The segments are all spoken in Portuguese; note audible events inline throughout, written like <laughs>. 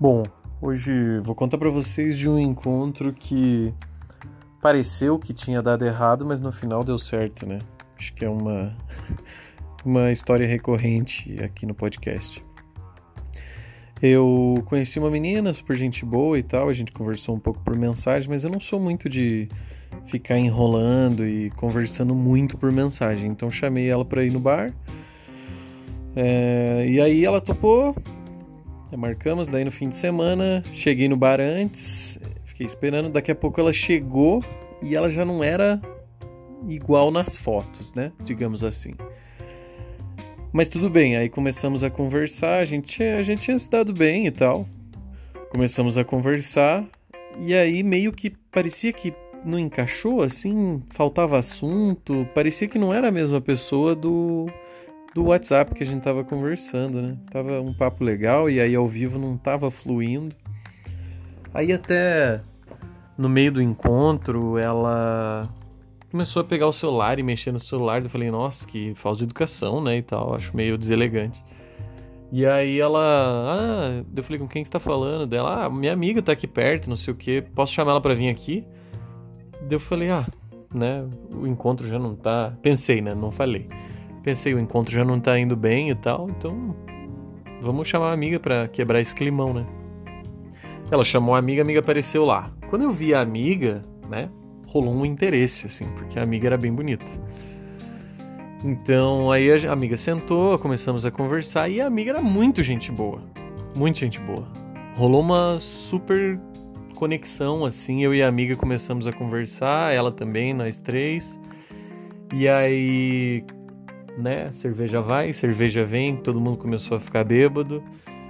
Bom, hoje vou contar para vocês de um encontro que pareceu que tinha dado errado, mas no final deu certo, né? Acho que é uma <laughs> uma história recorrente aqui no podcast. Eu conheci uma menina super gente boa e tal, a gente conversou um pouco por mensagem, mas eu não sou muito de ficar enrolando e conversando muito por mensagem. Então chamei ela para ir no bar. É, e aí ela topou, Marcamos, daí no fim de semana, cheguei no bar antes, fiquei esperando, daqui a pouco ela chegou e ela já não era igual nas fotos, né? Digamos assim. Mas tudo bem, aí começamos a conversar, a gente, a gente tinha se dado bem e tal. Começamos a conversar e aí meio que parecia que não encaixou, assim, faltava assunto, parecia que não era a mesma pessoa do do WhatsApp que a gente tava conversando, né? Tava um papo legal e aí ao vivo não tava fluindo. Aí até no meio do encontro ela começou a pegar o celular e mexer no celular. Eu falei, nossa, que falta de educação, né? E tal, acho meio deselegante. E aí ela, ah, eu falei, com quem você tá falando? Dela, ah, minha amiga tá aqui perto, não sei o que, posso chamar ela pra vir aqui? Daí eu falei, ah, né, o encontro já não tá. Pensei, né? Não falei. Pensei, o encontro já não tá indo bem e tal, então vamos chamar a amiga para quebrar esse climão, né? Ela chamou a amiga, a amiga apareceu lá. Quando eu vi a amiga, né, rolou um interesse, assim, porque a amiga era bem bonita. Então aí a amiga sentou, começamos a conversar e a amiga era muito gente boa. Muito gente boa. Rolou uma super conexão, assim, eu e a amiga começamos a conversar, ela também, nós três. E aí né? Cerveja vai, cerveja vem, todo mundo começou a ficar bêbado.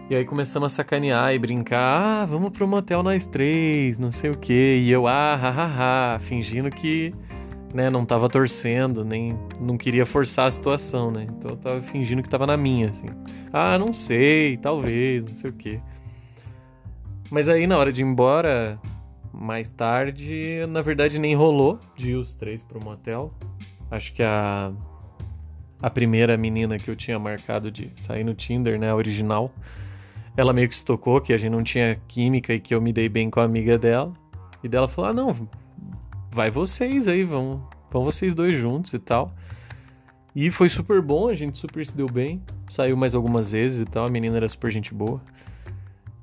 E aí começamos a sacanear e brincar, ah, vamos pro motel nós três, não sei o quê. E eu, ah, hahaha, fingindo que, né, não tava torcendo, nem não queria forçar a situação, né? Então eu tava fingindo que tava na minha, assim. Ah, não sei, talvez, não sei o quê. Mas aí na hora de ir embora, mais tarde, na verdade nem rolou de ir os três pro motel. Acho que a a primeira menina que eu tinha marcado de sair no Tinder, né, a original, ela meio que se tocou que a gente não tinha química e que eu me dei bem com a amiga dela. E dela falou: "Ah, não, vai vocês aí, vão, vão vocês dois juntos e tal". E foi super bom, a gente super se deu bem. Saiu mais algumas vezes e tal, a menina era super gente boa.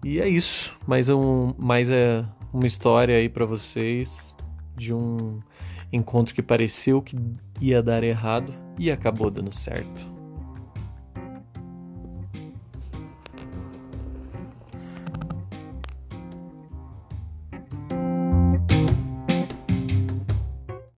E é isso, mais um mais é uma história aí para vocês de um encontro que pareceu que ia dar errado e acabou dando certo.